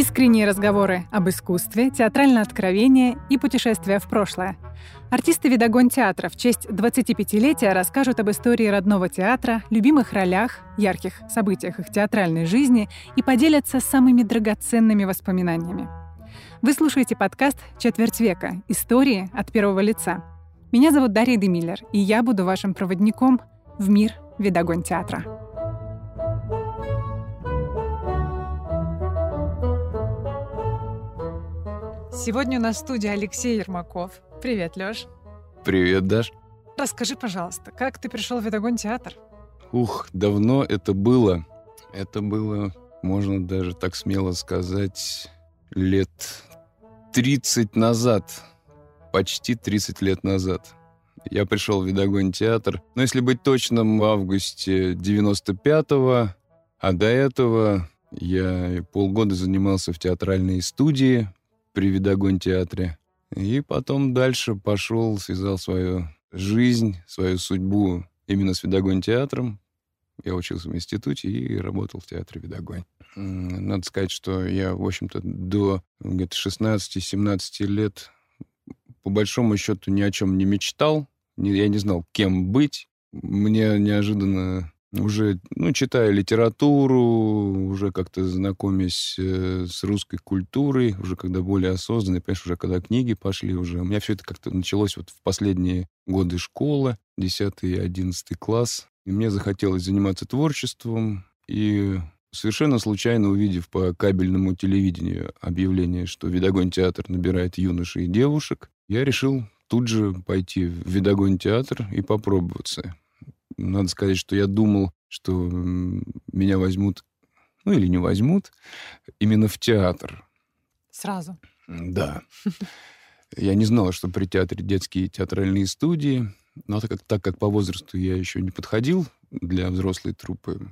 Искренние разговоры об искусстве, театральное откровение и путешествия в прошлое. Артисты «Видогон театра» в честь 25-летия расскажут об истории родного театра, любимых ролях, ярких событиях их театральной жизни и поделятся самыми драгоценными воспоминаниями. Вы слушаете подкаст «Четверть века. Истории от первого лица». Меня зовут Дарья Демиллер, и я буду вашим проводником в мир «Видогон театра». Сегодня у нас в студии Алексей Ермаков. Привет, Лёш. Привет, Даш. Расскажи, пожалуйста, как ты пришел в Видогон театр? Ух, давно это было. Это было, можно даже так смело сказать, лет 30 назад. Почти 30 лет назад. Я пришел в Видогон театр. Но если быть точным, в августе 95-го. А до этого я полгода занимался в театральной студии при Видогон театре. И потом дальше пошел, связал свою жизнь, свою судьбу именно с Видогон театром. Я учился в институте и работал в театре Видогонь. Надо сказать, что я, в общем-то, до где-то 16-17 лет по большому счету ни о чем не мечтал. Я не знал, кем быть. Мне неожиданно уже, ну, читая литературу, уже как-то знакомясь э, с русской культурой, уже когда более осознанно, понимаешь, уже когда книги пошли уже. У меня все это как-то началось вот в последние годы школы, 10 и 11 класс. И мне захотелось заниматься творчеством. И совершенно случайно увидев по кабельному телевидению объявление, что Видогон театр набирает юношей и девушек, я решил тут же пойти в Видогон театр и попробоваться. Надо сказать, что я думал, что меня возьмут, ну или не возьмут, именно в театр. Сразу? Да. Я не знал, что при театре детские театральные студии. Но так как, так как по возрасту я еще не подходил для взрослой труппы,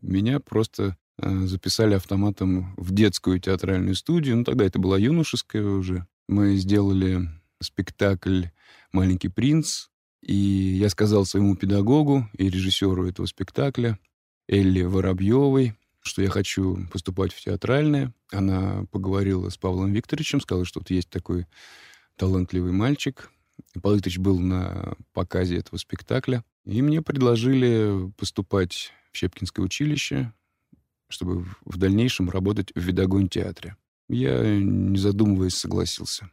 меня просто э, записали автоматом в детскую театральную студию. Ну, тогда это была юношеская уже. Мы сделали спектакль «Маленький принц», и я сказал своему педагогу и режиссеру этого спектакля, Элли Воробьевой, что я хочу поступать в театральное. Она поговорила с Павлом Викторовичем, сказала, что вот есть такой талантливый мальчик. Павел Викторович был на показе этого спектакля. И мне предложили поступать в Щепкинское училище, чтобы в дальнейшем работать в Видогон театре. Я, не задумываясь, согласился.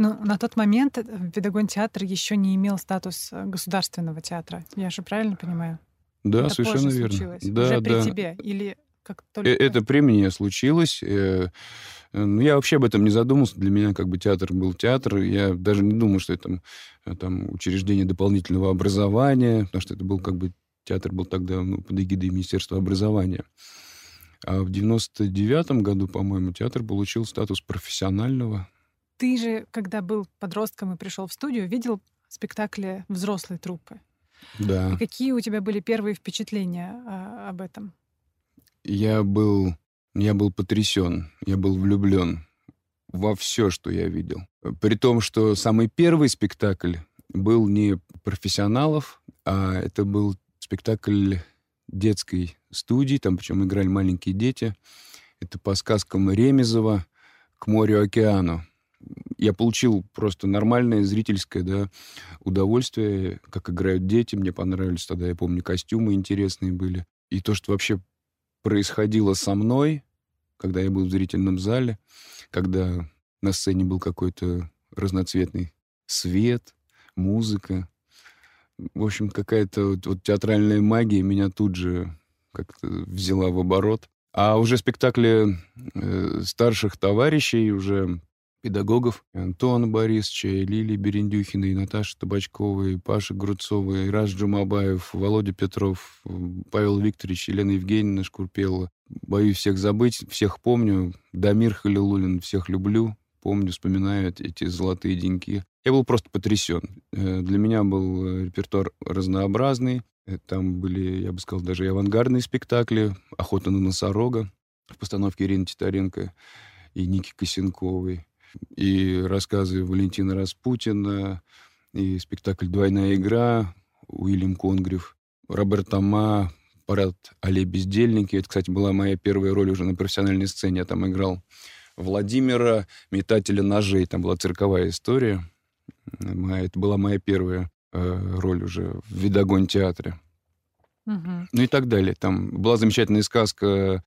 Ну, на тот момент э, Видогон театр еще не имел статус э, государственного театра. Я же правильно понимаю? Да, это совершенно верно. Случилось. Да, Уже да. при тебе или как только... Это при мне случилось. Ну, я вообще об этом не задумался. Для меня как бы театр был театр. Я даже не думал, что это там учреждение дополнительного образования, потому что это был как бы театр был тогда ну, под эгидой Министерства образования. А в 99 году, по-моему, театр получил статус профессионального ты же, когда был подростком и пришел в студию, видел спектакли взрослой труппы. Да. И какие у тебя были первые впечатления а, об этом? Я был, я был потрясен, я был влюблен во все, что я видел. При том, что самый первый спектакль был не профессионалов, а это был спектакль детской студии, там причем играли маленькие дети. Это по сказкам Ремезова «К морю-океану» я получил просто нормальное зрительское да, удовольствие, как играют дети. Мне понравились тогда, я помню, костюмы интересные были. И то, что вообще происходило со мной, когда я был в зрительном зале, когда на сцене был какой-то разноцветный свет, музыка. В общем, какая-то вот, театральная магия меня тут же как-то взяла в оборот. А уже спектакли э, старших товарищей, уже педагогов Антона Борисовича, Лилии Берендюхиной, Наташи Табачковой, Паши Грудцовой, Раз Джумабаев, Володя Петров, Павел Викторович, Елена Евгеньевна Шкурпелова. Боюсь всех забыть, всех помню. Дамир Халилулин, всех люблю, помню, вспоминаю эти золотые деньки. Я был просто потрясен. Э, для меня был э, репертуар разнообразный. Э, там были, я бы сказал, даже и авангардные спектакли. «Охота на носорога» в постановке Ирины Титаренко и Ники Косенковой и рассказы Валентина Распутина, и спектакль «Двойная игра», Уильям Конгрев, Роберт Тома, парад «Алле бездельники». Это, кстати, была моя первая роль уже на профессиональной сцене. Я там играл Владимира, метателя ножей. Там была цирковая история. Это была моя первая э, роль уже в видогон театре. Угу. Ну и так далее. Там была замечательная сказка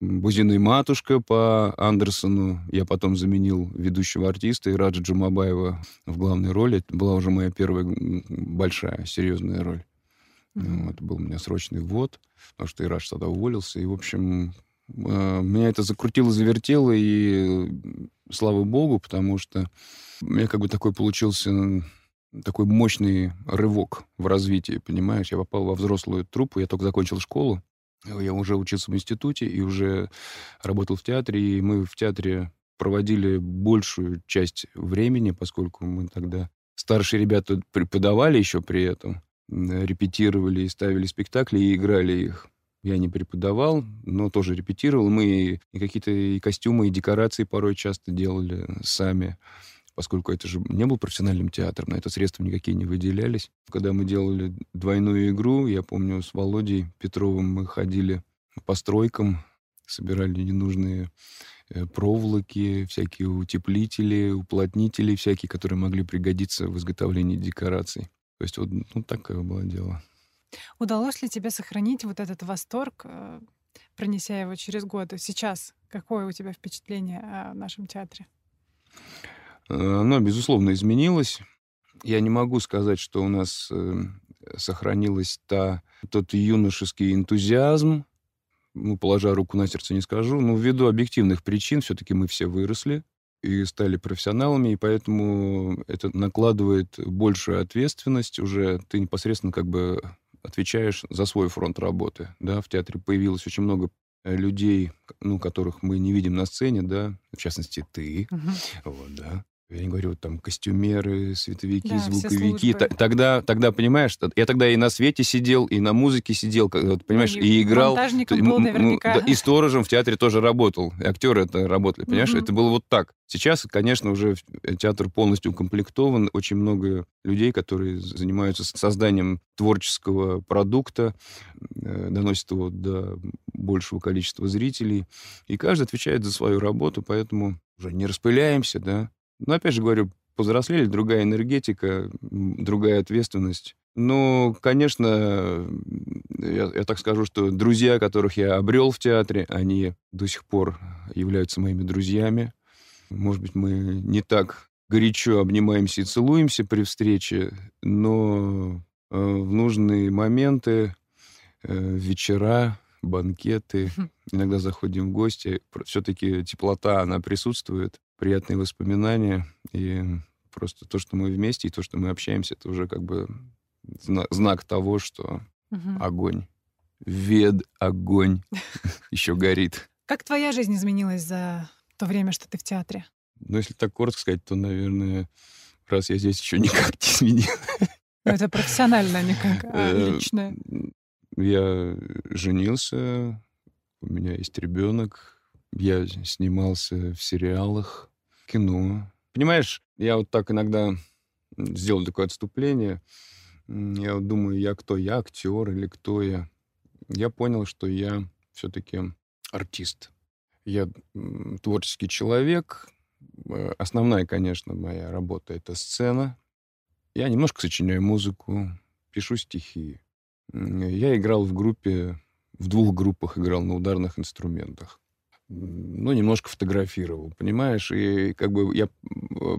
«Бузина матушка» по Андерсону. Я потом заменил ведущего артиста Ираджа Джумабаева в главной роли. Это была уже моя первая большая, серьезная роль. Mm-hmm. Это был у меня срочный ввод, потому что Ирадж тогда уволился. И, в общем, а, меня это закрутило, завертело, и слава богу, потому что у меня как бы такой получился такой мощный рывок в развитии, понимаешь? Я попал во взрослую труппу, я только закончил школу, я уже учился в институте и уже работал в театре, и мы в театре проводили большую часть времени, поскольку мы тогда старшие ребята преподавали еще при этом, репетировали и ставили спектакли и играли их. Я не преподавал, но тоже репетировал. Мы и какие-то и костюмы, и декорации порой часто делали сами, поскольку это же не был профессиональным театром, на это средства никакие не выделялись. Когда мы делали двойную игру, я помню, с Володей Петровым мы ходили по стройкам, собирали ненужные э, проволоки, всякие утеплители, уплотнители всякие, которые могли пригодиться в изготовлении декораций. То есть вот ну, такое было дело. Удалось ли тебе сохранить вот этот восторг, э, пронеся его через годы? Сейчас какое у тебя впечатление о нашем театре? Оно, безусловно, изменилось. Я не могу сказать, что у нас э, сохранилась та, тот юношеский энтузиазм, ну, положа руку на сердце, не скажу, но ввиду объективных причин все-таки мы все выросли и стали профессионалами, и поэтому это накладывает большую ответственность уже. Ты непосредственно как бы отвечаешь за свой фронт работы. Да? В театре появилось очень много э, людей, ну, которых мы не видим на сцене, да, в частности, ты, угу. вот, да, я не говорю, там, костюмеры, световики, да, звуковики. Тогда, тогда, понимаешь, я тогда и на свете сидел, и на музыке сидел, понимаешь, и, и играл. был наверняка. И сторожем в театре тоже работал. И актеры это работали, понимаешь? Угу. Это было вот так. Сейчас, конечно, уже театр полностью укомплектован. Очень много людей, которые занимаются созданием творческого продукта, э, доносят его до большего количества зрителей. И каждый отвечает за свою работу, поэтому уже не распыляемся, да, но, опять же говорю, повзрослели, другая энергетика, другая ответственность. Ну, конечно, я, я так скажу, что друзья, которых я обрел в театре, они до сих пор являются моими друзьями. Может быть, мы не так горячо обнимаемся и целуемся при встрече, но э, в нужные моменты, э, вечера, банкеты, иногда заходим в гости, все-таки теплота, она присутствует приятные воспоминания. И просто то, что мы вместе, и то, что мы общаемся, это уже как бы знак, знак того, что угу. огонь. Вед огонь еще горит. Как твоя жизнь изменилась за то время, что ты в театре? Ну, если так коротко сказать, то, наверное, раз я здесь еще никак не изменил. Ну, это профессионально, а не как а э, личное. Я женился, у меня есть ребенок, я снимался в сериалах, кино. Понимаешь, я вот так иногда сделал такое отступление. Я вот думаю, я кто? Я актер или кто я? Я понял, что я все-таки артист. Я творческий человек. Э, основная, конечно, моя работа — это сцена. Я немножко сочиняю музыку, пишу стихи. Я играл в группе, в двух группах играл на ударных инструментах ну, немножко фотографировал, понимаешь? И как бы я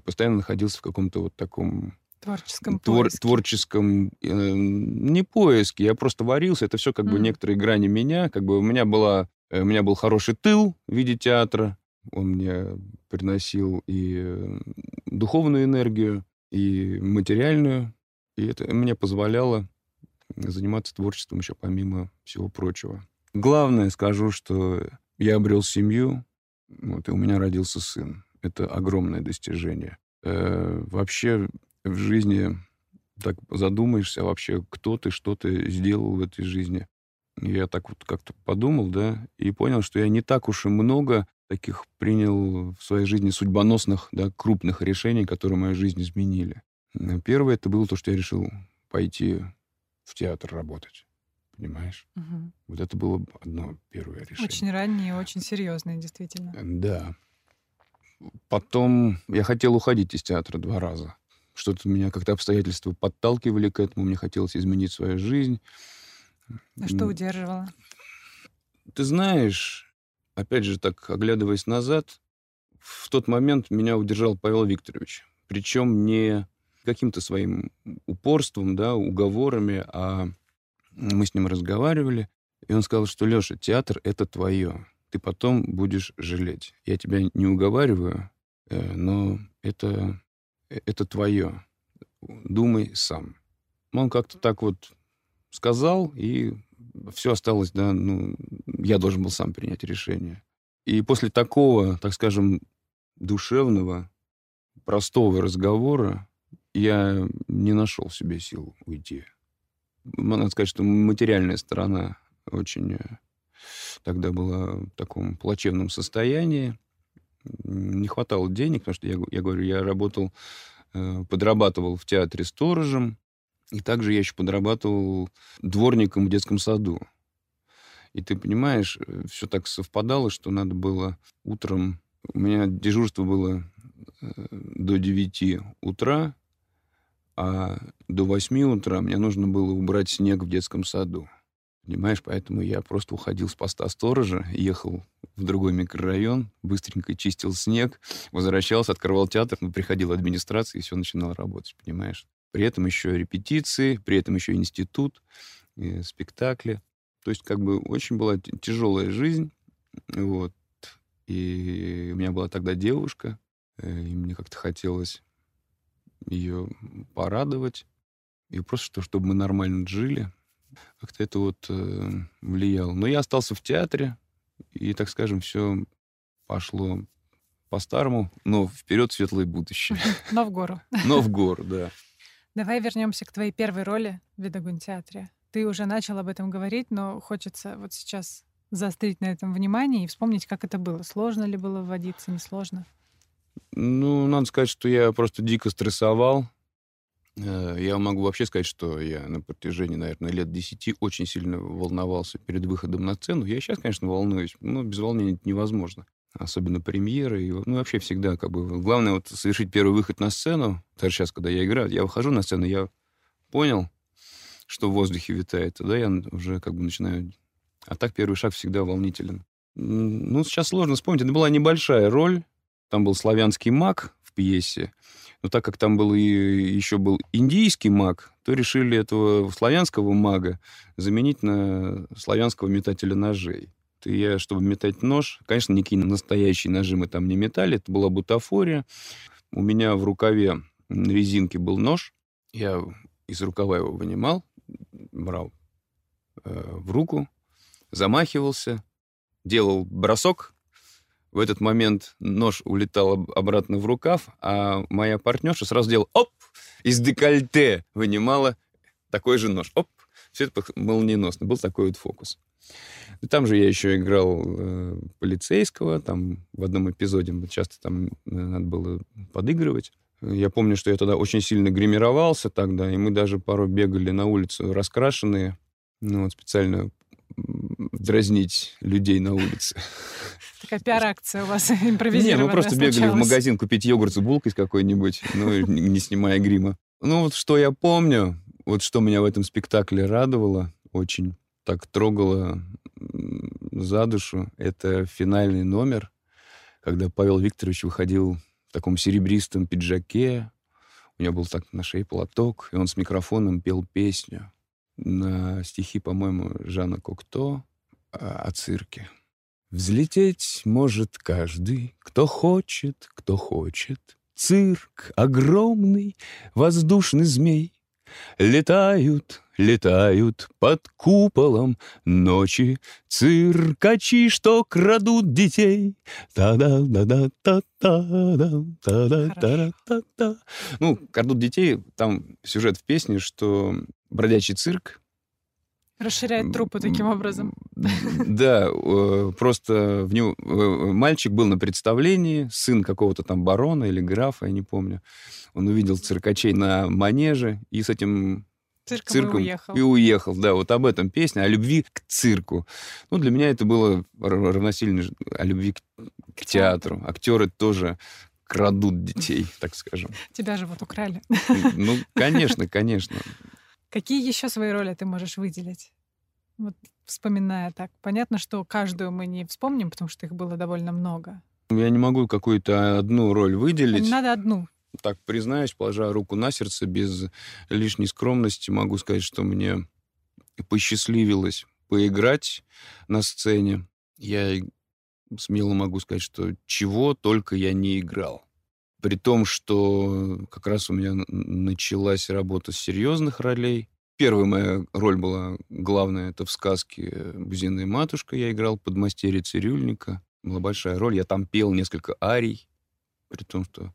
постоянно находился в каком-то вот таком... Творческом твор, поиске. Творческом... Э, не поиске, я просто варился. Это все как mm. бы некоторые грани меня. Как бы у меня была... Э, у меня был хороший тыл в виде театра. Он мне приносил и духовную энергию, и материальную. И это мне позволяло заниматься творчеством еще помимо всего прочего. Главное скажу, что я обрел семью, вот, и у меня родился сын. Это огромное достижение. Э, вообще в жизни так задумаешься, вообще кто ты, что ты сделал в этой жизни. Я так вот как-то подумал, да, и понял, что я не так уж и много таких принял в своей жизни судьбоносных, да, крупных решений, которые мою жизнь изменили. Первое это было то, что я решил пойти в театр работать. Понимаешь? Мгм. Вот это было одно первое решение. Очень ранние, очень серьезные, действительно. Да. Потом я хотел уходить из театра два раза. Что-то меня как-то обстоятельства подталкивали к этому. Мне хотелось изменить свою жизнь. А что удерживало? Ты знаешь, опять же, так оглядываясь назад, в тот момент меня удержал Павел Викторович. Причем не каким-то своим упорством, да, уговорами, а мы с ним разговаривали, и он сказал, что, Леша, театр — это твое. Ты потом будешь жалеть. Я тебя не уговариваю, э, но это, э, это твое. Думай сам. Он как-то так вот сказал, и все осталось, да, ну, я должен был сам принять решение. И после такого, так скажем, душевного, простого разговора я не нашел в себе сил уйти. Надо сказать, что материальная сторона очень э, тогда была в таком плачевном состоянии. Не хватало денег, потому что я, я говорю, я работал, э, подрабатывал в театре сторожем, и также я еще подрабатывал дворником в детском саду. И ты понимаешь, все так совпадало, что надо было утром... У меня дежурство было э, до 9 утра, а до 8 утра мне нужно было убрать снег в детском саду. Понимаешь, поэтому я просто уходил с поста сторожа, ехал в другой микрорайон, быстренько чистил снег, возвращался, открывал театр, ну, приходила администрация, и все начинало работать, понимаешь? При этом еще репетиции, при этом еще институт, э, спектакли. То есть как бы очень была тяжелая жизнь, вот. И у меня была тогда девушка, э, и мне как-то хотелось ее порадовать, и просто, что, чтобы мы нормально жили. Как-то это вот э, влияло. Но я остался в театре, и, так скажем, все пошло по-старому, но вперед светлое будущее. Но в гору. Но в гору, да. Давай вернемся к твоей первой роли в Видогун-театре. Ты уже начал об этом говорить, но хочется вот сейчас заострить на этом внимание и вспомнить, как это было. Сложно ли было вводиться, несложно? Ну, надо сказать, что я просто дико стрессовал. Э, Я могу вообще сказать, что я на протяжении, наверное, лет 10 очень сильно волновался перед выходом на сцену. Я сейчас, конечно, волнуюсь, но без волнения это невозможно. Особенно премьеры. И, ну, вообще всегда как бы... Главное вот совершить первый выход на сцену. Даже сейчас, когда я играю, я выхожу на сцену, я понял, что в воздухе витает. Тогда я уже как бы начинаю... А так первый шаг всегда волнителен. Ну, сейчас сложно вспомнить. Это была небольшая роль. Там был славянский маг в пьесе. Но так как там был и еще был индийский маг, то решили этого славянского мага заменить на славянского метателя ножей. И я, чтобы метать нож, конечно, никакие настоящие ножи мы там не метали, это была бутафория. У меня в рукаве на резинке был нож, я из рукава его вынимал, брал э, в руку, замахивался, делал бросок, в этот момент нож улетал об- обратно в рукав, а моя партнерша сразу делала оп, из декольте вынимала такой же нож. Оп, все это молниеносно. Был такой вот фокус. Там же я еще играл э, полицейского, там в одном эпизоде часто там э, надо было подыгрывать. Я помню, что я тогда очень сильно гримировался тогда, и мы даже порой бегали на улицу раскрашенные, ну, вот специально дразнить людей на улице. Такая пиар-акция у вас Не, импровизированная мы просто бегали в магазин купить йогурт с булкой какой-нибудь, ну, не снимая грима. Ну, вот что я помню, вот что меня в этом спектакле радовало, очень так трогало за душу, это финальный номер, когда Павел Викторович выходил в таком серебристом пиджаке, у него был так на шее платок, и он с микрофоном пел песню на стихи, по-моему, Жана Кокто а, о цирке. Взлететь может каждый, кто хочет, кто хочет. Цирк огромный, воздушный змей. Летают, летают под куполом ночи циркачи, что крадут детей. та да да да та та да та да та та та Ну, крадут детей, там сюжет в песне, что бродячий цирк Расширяет трупы таким образом. да, просто в него, э, мальчик был на представлении, сын какого-то там барона или графа, я не помню. Он увидел циркачей на манеже и с этим Цирком, цирком и уехал. и уехал. Да, вот об этом песня, о любви к цирку. Ну, для меня это было равносильно о любви к, к театру. Актеры тоже крадут детей, так скажем. Тебя же вот украли. Ну, конечно, конечно. Какие еще свои роли ты можешь выделить? Вот вспоминая так. Понятно, что каждую мы не вспомним, потому что их было довольно много. Я не могу какую-то одну роль выделить. Надо одну. Так, признаюсь, положа руку на сердце, без лишней скромности, могу сказать, что мне посчастливилось поиграть на сцене. Я смело могу сказать, что чего только я не играл. При том, что как раз у меня началась работа с серьезных ролей. Первая моя роль была главная, это в сказке «Бузиная матушка». Я играл подмастерье цирюльника. Была большая роль. Я там пел несколько арий. При том, что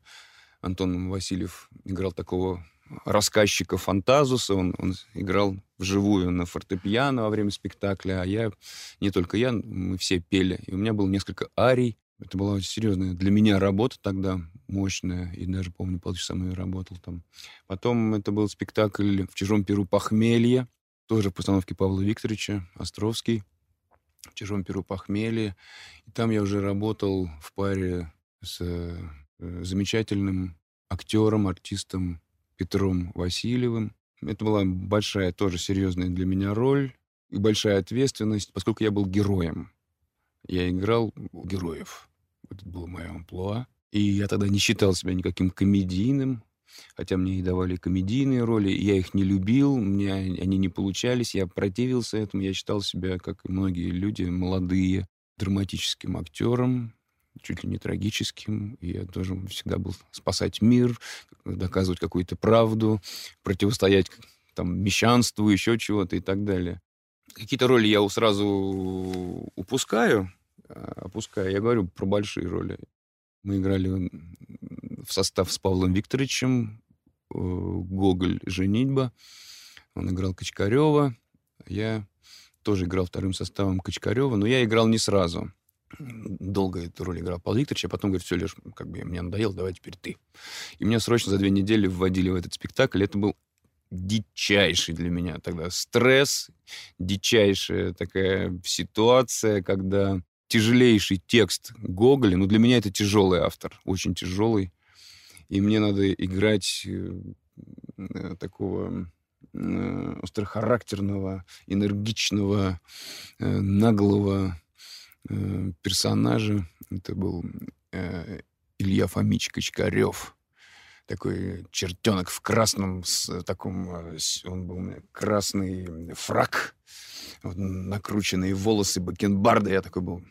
Антон Васильев играл такого рассказчика Фантазуса, он, он играл вживую на фортепиано во время спектакля, а я, не только я, мы все пели. И у меня было несколько арий. Это была очень серьезная для меня работа тогда, мощная, и даже, помню, полчаса я работал там. Потом это был спектакль «В чужом перу похмелье», тоже в постановке Павла Викторовича, Островский, «В чужом перу похмелье». И там я уже работал в паре с э, замечательным актером, артистом Петром Васильевым. Это была большая, тоже серьезная для меня роль и большая ответственность, поскольку я был героем. Я играл героев. Это было мое амплуа. И я тогда не считал себя никаким комедийным, хотя мне и давали комедийные роли, я их не любил, мне они не получались, я противился этому, я считал себя, как и многие люди, молодые, драматическим актером, чуть ли не трагическим. И я должен всегда был спасать мир, доказывать какую-то правду, противостоять там мещанству, еще чего-то и так далее. Какие-то роли я сразу упускаю, а, опускаю. Я говорю про большие роли. Мы играли в состав с Павлом Викторовичем, э, Гоголь «Женитьба». Он играл Качкарева. Я тоже играл вторым составом Качкарева, но я играл не сразу долго эту роль играл Павел Викторович, а потом говорит, все, Леш, как бы мне надоело, давай теперь ты. И меня срочно за две недели вводили в этот спектакль. Это был дичайший для меня тогда стресс, дичайшая такая ситуация, когда тяжелейший текст Гоголя, ну, для меня это тяжелый автор, очень тяжелый, и мне надо играть э, э, такого э, острохарактерного, энергичного, наглого персонажа. Это был Илья Фомич Качкарев. Такой чертенок в красном, с таком, э, он был красный фрак, вот накрученные волосы, бакенбарды, я такой был.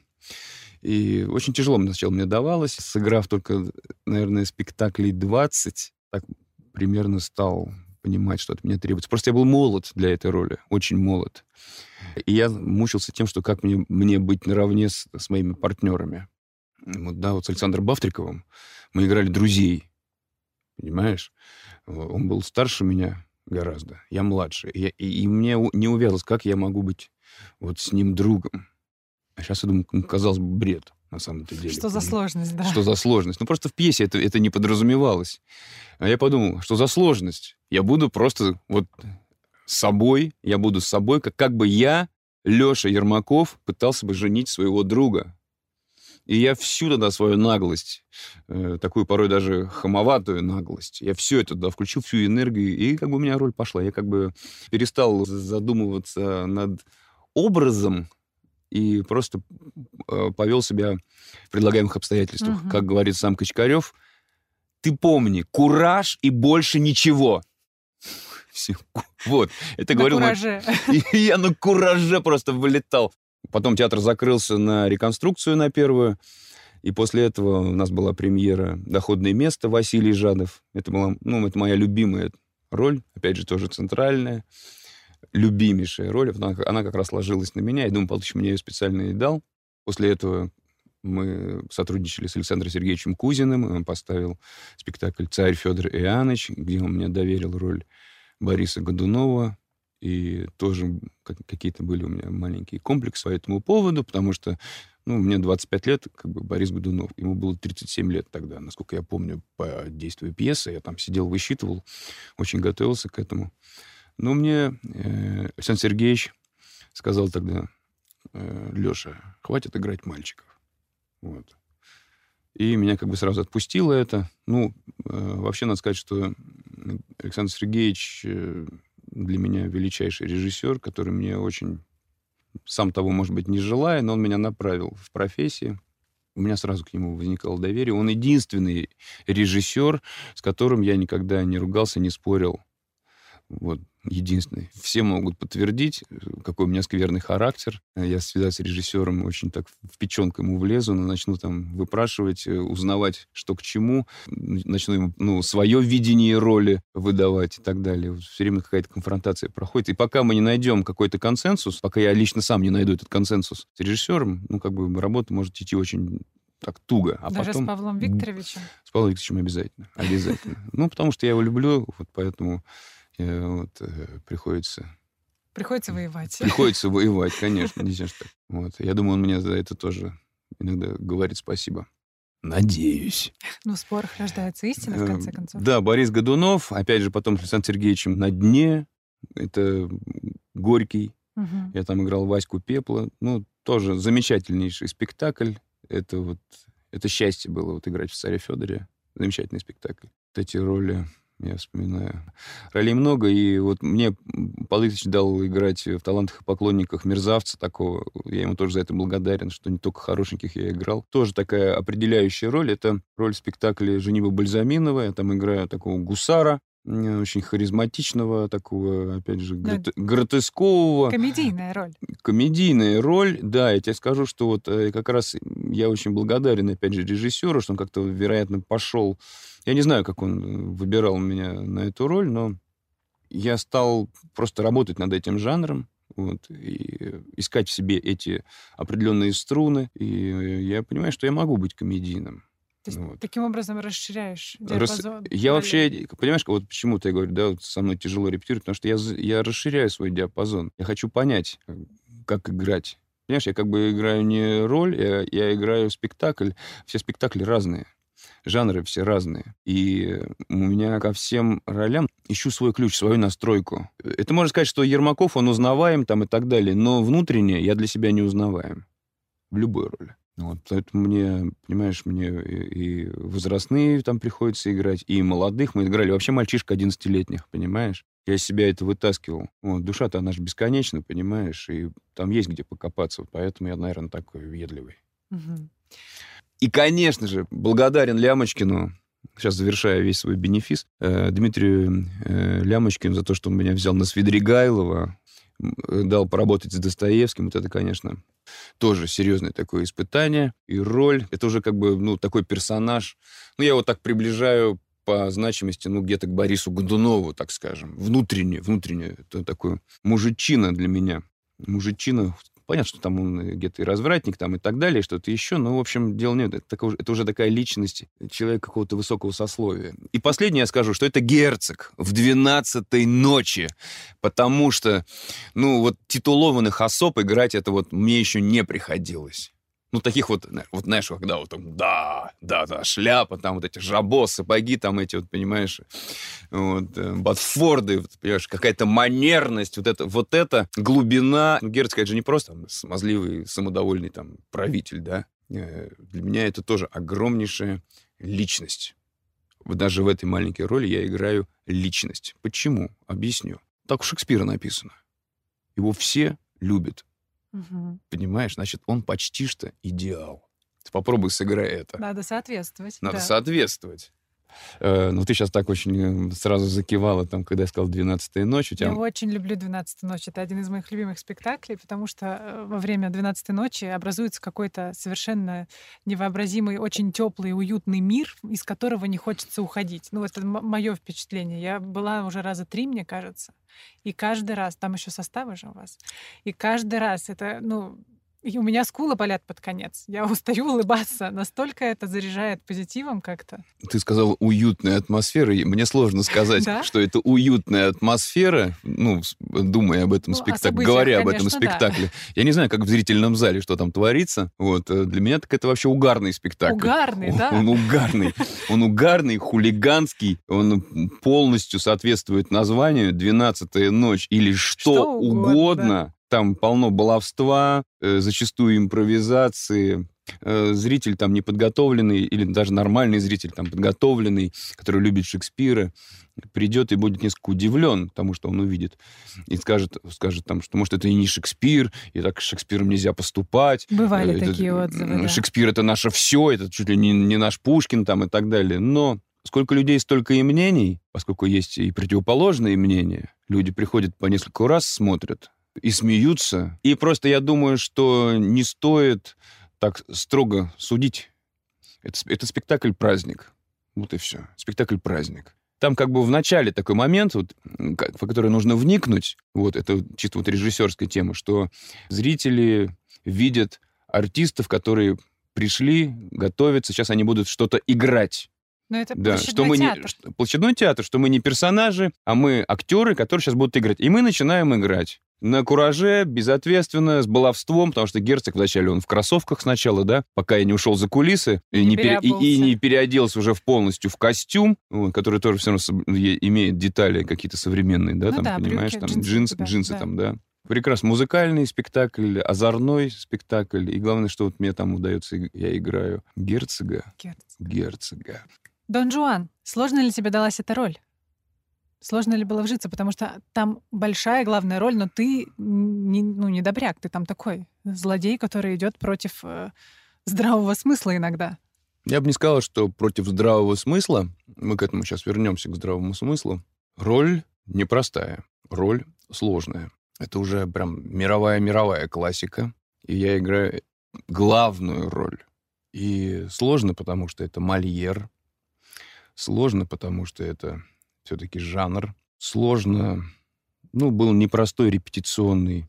И очень тяжело мне сначала мне давалось. Сыграв только, наверное, спектаклей 20, так примерно стал понимать, что от меня требуется. Просто я был молод для этой роли, очень молод. И я мучился тем, что как мне, мне быть наравне с, с моими партнерами. Вот, да, вот с Александром Бавтриковым мы играли друзей, понимаешь? Он был старше меня гораздо, я младше. И, и- и мне не увязалось, как я могу быть вот с ним другом. А сейчас я думаю, ну, казалось бы, бред на самом-то деле. Что за сложность, да. Что за сложность? Ну, просто в пьесе это, это не подразумевалось. А я подумал, что за сложность? Я буду просто вот собой, я буду с собой, как, как бы я, Леша Ермаков, пытался бы женить своего друга. И я всю тогда свою наглость, э, такую порой даже хамоватую наглость, я все это туда включил, всю энергию, и как бы у меня роль пошла. Я как бы перестал задумываться над образом и просто э, повел себя в предлагаемых обстоятельствах. Мгм. Как говорит сам Качкарев, ты помни, кураж и больше ничего. Всё. Вот, это На говорил мой кураже. и я на кураже просто вылетал. Потом театр закрылся на реконструкцию на первую. И после этого у нас была премьера «Доходное место» Василий Жадов. Это была, ну, это моя любимая роль, опять же, тоже центральная, любимейшая роль. Она, она как раз ложилась на меня. Я думаю, Павлович мне ее специально и дал. После этого мы сотрудничали с Александром Сергеевичем Кузиным. Он поставил спектакль «Царь Федор Иоаннович», где он мне доверил роль Бориса Годунова. И тоже как- какие-то были у меня маленькие комплексы по этому поводу, потому что ну, мне 25 лет, как бы Борис Годунов, ему было 37 лет тогда, насколько я помню, по действию пьесы. Я там сидел, высчитывал, очень готовился к этому. Ну, мне э, Александр Сергеевич сказал тогда, э, Леша, хватит играть мальчиков. Вот. И меня как бы сразу отпустило это. Ну, э, вообще надо сказать, что Александр Сергеевич э, для меня величайший режиссер, который мне очень, сам того, может быть, не желая, но он меня направил в профессии. У меня сразу к нему возникало доверие. Он единственный режиссер, с которым я никогда не ругался, не спорил. Вот единственный. Все могут подтвердить, какой у меня скверный характер. Я связался с режиссером, очень так в печенку ему влезу, но начну там выпрашивать, э, узнавать, что к чему, начну ему ну, свое видение роли выдавать и так далее. Все время какая-то конфронтация проходит. И пока мы не найдем какой-то консенсус, пока я лично сам не найду этот консенсус с режиссером, ну, как бы работа может идти очень так туго. А Даже потом... с Павлом Викторовичем? С Павлом Викторовичем обязательно. Обязательно. Ну, потому что я его люблю, вот поэтому вот, э, приходится... Приходится воевать. Приходится воевать, конечно, нельзя так. Вот. Я думаю, он мне за это тоже иногда говорит спасибо. Надеюсь. Ну, в спорах рождается истина, в конце эм, концов. Да, Борис Годунов, опять же, потом с Александром Сергеевичем на дне. Это Горький. Угу. Я там играл Ваську Пепла. Ну, тоже замечательнейший спектакль. Это вот... Это счастье было вот играть в «Царе Федоре». Замечательный спектакль. Вот эти роли я вспоминаю. Ролей много, и вот мне Полытыч дал играть в «Талантах и поклонниках» мерзавца такого. Я ему тоже за это благодарен, что не только хорошеньких я играл. Тоже такая определяющая роль. Это роль в спектакле «Женива Бальзаминова». Я там играю такого гусара, очень харизматичного, такого, опять же, да. гротескового. Комедийная роль. Комедийная роль, да. Я тебе скажу, что вот э, как раз я очень благодарен, опять же, режиссеру, что он как-то, вероятно, пошел... Я не знаю, как он э, выбирал меня на эту роль, но я стал просто работать над этим жанром, вот, и искать в себе эти определенные струны. И я понимаю, что я могу быть комедийным. То есть вот. таким образом расширяешь диапазон? Рас... Я вообще, понимаешь, вот почему-то я говорю, да, вот со мной тяжело репетировать, потому что я, я расширяю свой диапазон. Я хочу понять, как играть. Понимаешь, я как бы играю не роль, я, я играю спектакль. Все спектакли разные. Жанры все разные. И у меня ко всем ролям ищу свой ключ, свою настройку. Это можно сказать, что Ермаков, он узнаваем там и так далее, но внутренне я для себя не узнаваем. В любой роли. Вот, поэтому мне, понимаешь, мне и, возрастные там приходится играть, и молодых. Мы играли вообще мальчишка 11-летних, понимаешь? Я себя это вытаскивал. Вот, душа-то она же бесконечна, понимаешь? И там есть где покопаться. Поэтому я, наверное, такой ведливый. Угу. И, конечно же, благодарен Лямочкину, сейчас завершая весь свой бенефис, э, Дмитрию э, Лямочкину за то, что он меня взял на Свидригайлова, э, дал поработать с Достоевским. Вот это, конечно, тоже серьезное такое испытание и роль. Это уже как бы, ну, такой персонаж. Ну, я его так приближаю по значимости, ну, где-то к Борису Годунову, так скажем. Внутренне, внутренне. Это такой мужичина для меня. Мужичина Понятно, что там он где-то и развратник там и так далее, что-то еще, но, в общем, дело нет. Это, это уже такая личность, человек какого-то высокого сословия. И последнее я скажу, что это герцог в двенадцатой ночи, потому что, ну, вот титулованных особ играть это вот мне еще не приходилось. Ну, таких вот, вот знаешь, когда вот там, да, да, да, шляпа, там вот эти жабо, сапоги, там эти вот, понимаешь, вот, э, ботфорды, вот, понимаешь, какая-то манерность, вот это, вот это глубина. Ну, это же не просто там, смазливый, самодовольный там правитель, да. Э, для меня это тоже огромнейшая личность. Даже в этой маленькой роли я играю личность. Почему? Объясню. Так у Шекспира написано. Его все любят, Угу. Понимаешь, значит, он почти что идеал. Попробуй сыграй это. Надо соответствовать. Надо да. соответствовать. Э, ну, ты сейчас так очень э, сразу закивала, там, когда я сказал «12 ночь». У тебя... Я очень люблю «12 ночь». Это один из моих любимых спектаклей, потому что э, во время «12 ночи» образуется какой-то совершенно невообразимый, очень теплый, уютный мир, из которого не хочется уходить. Ну, это мое впечатление. Я была уже раза три, мне кажется. И каждый раз, там еще составы же у вас, и каждый раз это, ну, И у меня скулы болят под конец. Я устаю улыбаться. Настолько это заряжает позитивом как-то. Ты сказал уютная атмосфера. Мне сложно сказать, что это уютная атмосфера, ну, думая об этом ну, спектакле, говоря об этом спектакле. Да. Я не знаю, как в зрительном зале, что там творится. Вот. Э, для меня так это вообще угарный спектакль. Угарный, да? Он угарный. Он угарный, хулиганский. Он полностью соответствует названию «Двенадцатая ночь» или что, что угодно. угодно там полно баловства, э, зачастую импровизации. Э, зритель там неподготовленный, или даже нормальный зритель там подготовленный, который любит Шекспира, придет и будет несколько удивлен тому, что он увидит. И скажет, скажет там, что, может, это и не Шекспир, и так с Шекспиром нельзя поступать. Бывали это, такие отзывы, да. Шекспир — это наше все, это чуть ли не, не наш Пушкин там и так далее. Но сколько людей, столько и мнений, поскольку есть и противоположные мнения. Люди приходят по несколько раз, смотрят, и смеются. И просто я думаю, что не стоит так строго судить. Это, это спектакль-праздник. Вот и все. Спектакль-праздник. Там как бы в начале такой момент, вот, в который нужно вникнуть, вот это чисто вот режиссерская тема, что зрители видят артистов, которые пришли, готовятся, сейчас они будут что-то играть. Но это да, что мы театр. Не, площадной театр, что мы не персонажи, а мы актеры, которые сейчас будут играть. И мы начинаем играть на кураже, безответственно, с баловством, потому что герцог вначале он в кроссовках сначала, да, пока я не ушел за кулисы, и, не, пере, и, и не переоделся уже в полностью в костюм, вот, который тоже все равно имеет детали какие-то современные, да, ну там, да, понимаешь, брюки, там джинсы, джинсы, джинсы да. там, да. Прекрасно. Музыкальный спектакль, озорной спектакль. И главное, что вот мне там удается, я играю герцога. Герцога. Герцога. Дон Жуан, сложно ли тебе далась эта роль? Сложно ли было вжиться, потому что там большая главная роль, но ты не, ну, не добряк, ты там такой злодей, который идет против э, здравого смысла иногда. Я бы не сказал, что против здравого смысла, мы к этому сейчас вернемся, к здравому смыслу, роль непростая, роль сложная. Это уже прям мировая-мировая классика, и я играю главную роль. И сложно, потому что это Мольер, сложно, потому что это все-таки жанр. Сложно, ну, был непростой репетиционный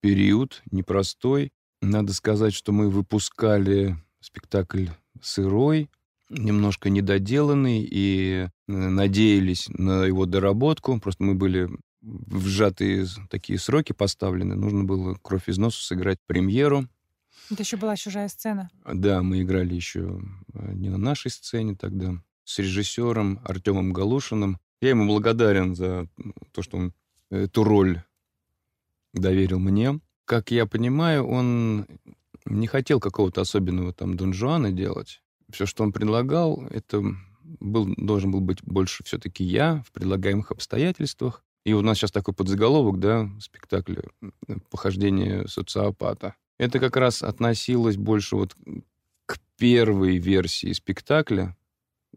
период, непростой. Надо сказать, что мы выпускали спектакль сырой, немножко недоделанный, и э, надеялись на его доработку. Просто мы были в сжатые такие сроки поставлены. Нужно было кровь из носу сыграть премьеру. Это еще была чужая сцена. Да, мы играли еще э, не на нашей сцене тогда. С режиссером Артемом Галушиным. Я ему благодарен за то, что он эту роль доверил мне. Как я понимаю, он не хотел какого-то особенного там Дон Жуана делать. Все, что он предлагал, это был, должен был быть больше все-таки я в предлагаемых обстоятельствах. И у нас сейчас такой подзаголовок, да, спектакля «Похождение социопата». Это как раз относилось больше вот к первой версии спектакля,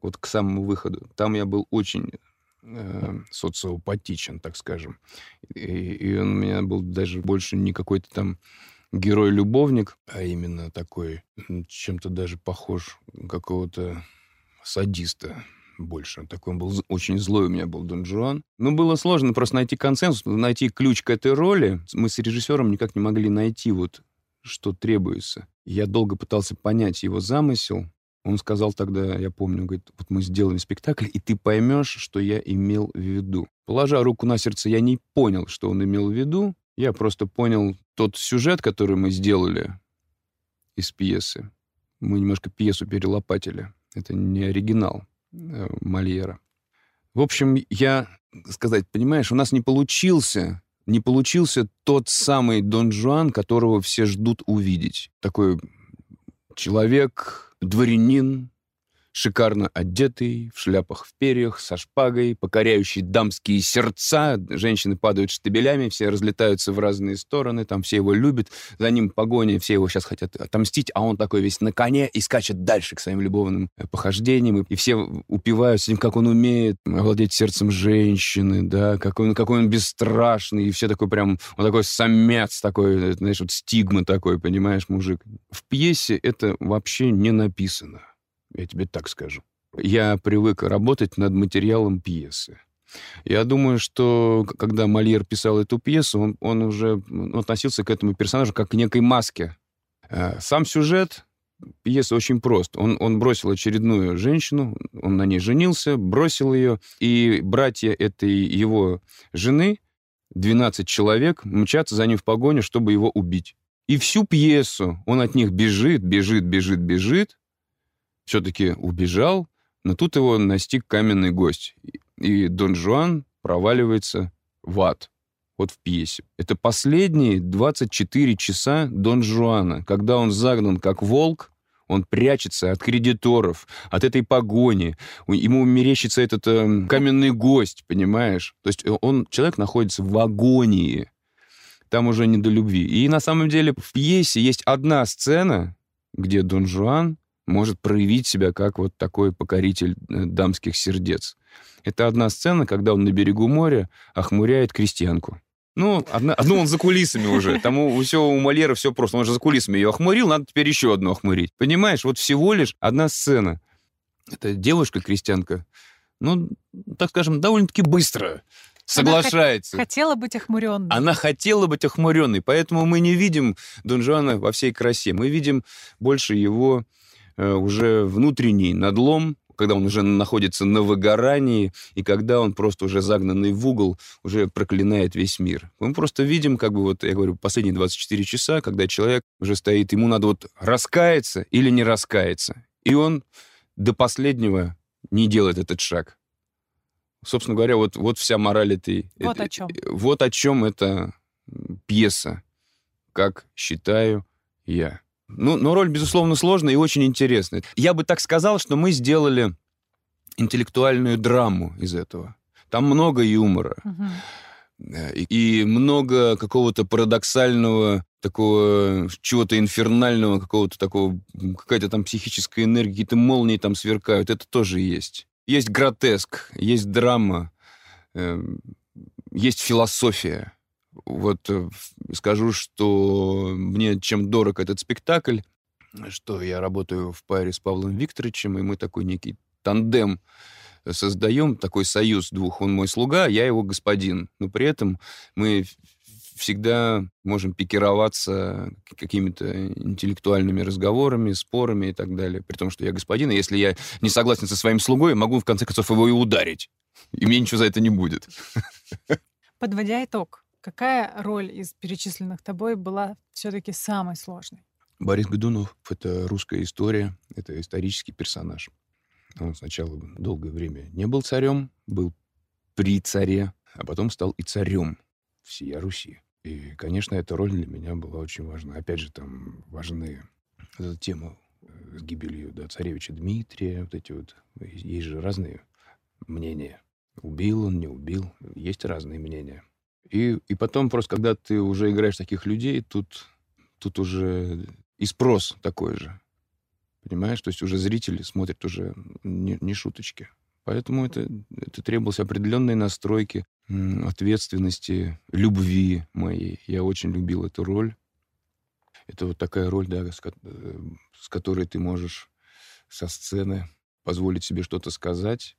вот к самому выходу. Там я был очень э, социопатичен, так скажем. И, и он у меня был даже больше не какой-то там герой-любовник, а именно такой, чем-то даже похож какого-то садиста больше. Такой он был очень злой у меня был Дон Жуан. Но было сложно просто найти консенсус, найти ключ к этой роли. Мы с режиссером никак не могли найти вот что требуется. Я долго пытался понять его замысел, он сказал тогда, я помню, говорит, вот мы сделаем спектакль, и ты поймешь, что я имел в виду. Положа руку на сердце, я не понял, что он имел в виду. Я просто понял тот сюжет, который мы сделали из пьесы. Мы немножко пьесу перелопатили. Это не оригинал э, Мольера. В общем, я сказать, понимаешь, у нас не получился, не получился тот самый Дон Жуан, которого все ждут увидеть. Такой человек, дворянин, шикарно одетый, в шляпах в перьях, со шпагой, покоряющий дамские сердца. Женщины падают штабелями, все разлетаются в разные стороны, там все его любят. За ним погоня, все его сейчас хотят отомстить, а он такой весь на коне и скачет дальше к своим любовным э, похождениям. И все упиваются тем, как он умеет овладеть сердцем женщины, да, какой он, какой он бесстрашный, и все такой прям, он такой самец такой, знаешь, вот стигма такой, понимаешь, мужик. В пьесе это вообще не написано я тебе так скажу. Я привык работать над материалом пьесы. Я думаю, что когда Мольер писал эту пьесу, он, он уже относился к этому персонажу как к некой маске. Э, сам сюжет пьесы очень прост. Он, он бросил очередную женщину, он на ней женился, бросил ее, и братья этой его жены, 12 человек, мчатся за ним в погоню, чтобы его убить. И всю пьесу он от них бежит, бежит, бежит, бежит, все-таки убежал, но тут его настиг каменный гость. И Дон Жуан проваливается в ад. Вот в пьесе. Это последние 24 часа Дон Жуана, когда он загнан как волк, он прячется от кредиторов, от этой погони. Ему мерещится этот э, каменный гость, понимаешь? То есть э, он, человек находится в агонии. Там уже не до любви. И на самом деле в пьесе есть одна сцена, где Дон Жуан может проявить себя как вот такой покоритель э, дамских сердец. Это одна сцена, когда он на берегу моря охмуряет крестьянку. Ну, одна, одну он за кулисами уже. Там у, все у Мольера все просто. Он же за кулисами ее охмурил, надо теперь еще одну охмурить. Понимаешь, вот всего лишь одна сцена. Это девушка-крестьянка, ну, так скажем, довольно-таки быстро соглашается. Она хотела быть охмуренной. Она хотела быть охмуренной, поэтому мы не видим Дон Жуана во всей красе. Мы видим больше его уже внутренний надлом, когда он уже находится на выгорании, и когда он просто уже загнанный в угол, уже проклинает весь мир. Мы просто видим, как бы вот, я говорю, последние 24 часа, когда человек уже стоит, ему надо вот раскаяться или не раскаяться. И он до последнего не делает этот шаг. Собственно говоря, вот, вот вся мораль этой... Вот это, о чем. Вот о чем эта пьеса, как считаю я. Ну, но роль, безусловно, сложная и очень интересная. Я бы так сказал, что мы сделали интеллектуальную драму из этого. Там много юмора. Угу. И, и много какого-то парадоксального, такого чего-то инфернального, какого-то такого, какая-то там психическая энергия, какие-то молнии там сверкают. Это тоже есть. Есть гротеск, есть драма, э, есть философия. Вот э, скажу, что мне чем дорог этот спектакль, что я работаю в паре с Павлом Викторовичем, и мы такой некий тандем создаем, такой союз двух. Он мой слуга, я его господин. Но при этом мы всегда можем пикироваться какими-то интеллектуальными разговорами, спорами и так далее. При том, что я господин, и если я не согласен со своим слугой, могу в конце концов его и ударить. И мне ничего за это не будет. Подводя итог, Какая роль из перечисленных тобой была все-таки самой сложной? Борис Годунов — это русская история, это исторический персонаж. Он сначала долгое время не был царем, был при царе, а потом стал и царем всей Руси. И, конечно, эта роль для меня была очень важна. Опять же, там важны эта тема с гибелью да, царевича Дмитрия, вот эти вот, есть же разные мнения. Убил он, не убил, есть разные мнения. И, и потом просто, когда ты уже играешь таких людей, тут, тут уже и спрос такой же. Понимаешь? То есть уже зрители смотрят уже не, не шуточки. Поэтому это, это требовалось определенной настройки, ответственности, любви моей. Я очень любил эту роль. Это вот такая роль, да, с, э, с которой ты можешь со сцены позволить себе что-то сказать,